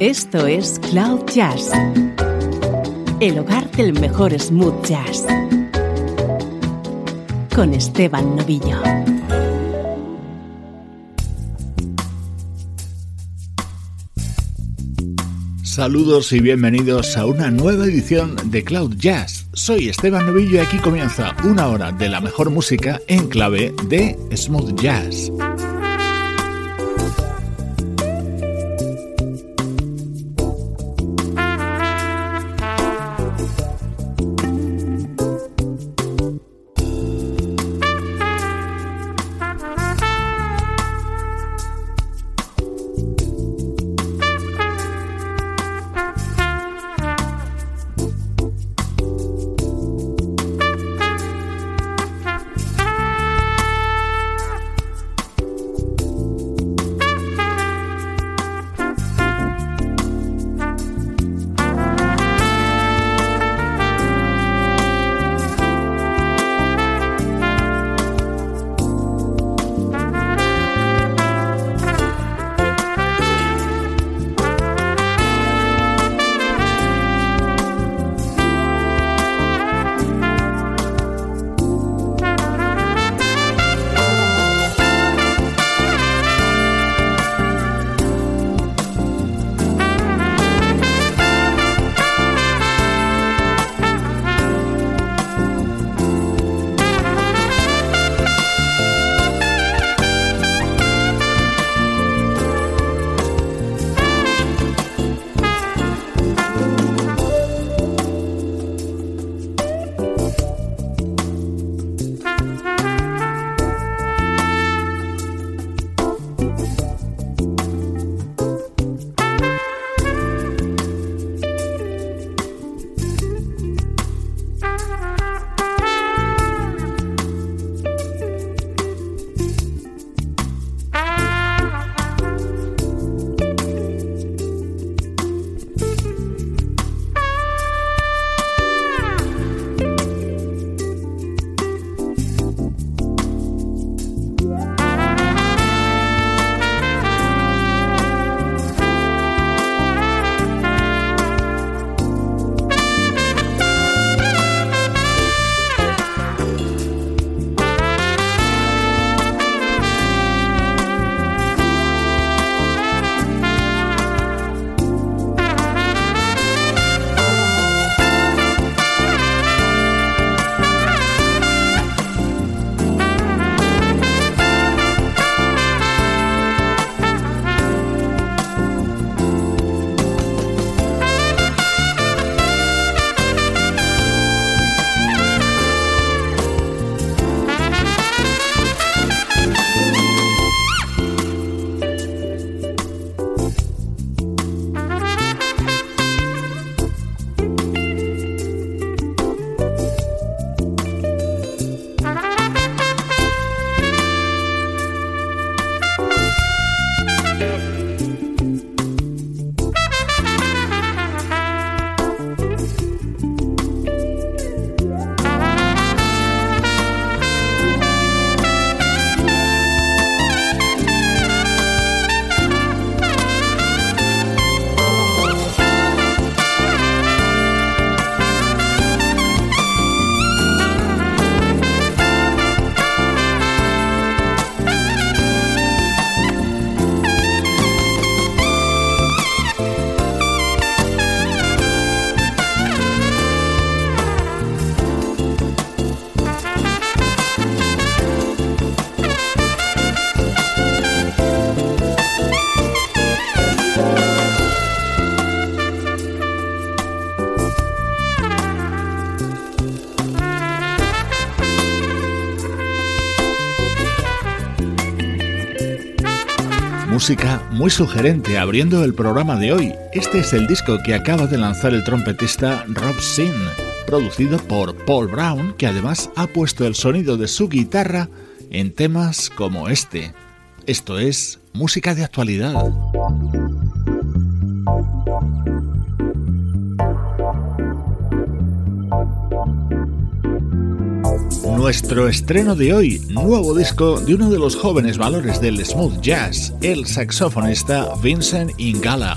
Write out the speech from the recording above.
Esto es Cloud Jazz, el hogar del mejor smooth jazz, con Esteban Novillo. Saludos y bienvenidos a una nueva edición de Cloud Jazz. Soy Esteban Novillo y aquí comienza una hora de la mejor música en clave de smooth jazz. Música muy sugerente abriendo el programa de hoy. Este es el disco que acaba de lanzar el trompetista Rob Sin, producido por Paul Brown, que además ha puesto el sonido de su guitarra en temas como este. Esto es música de actualidad. Nuestro estreno de hoy, nuevo disco de uno de los jóvenes valores del smooth jazz, el saxofonista Vincent Ingala.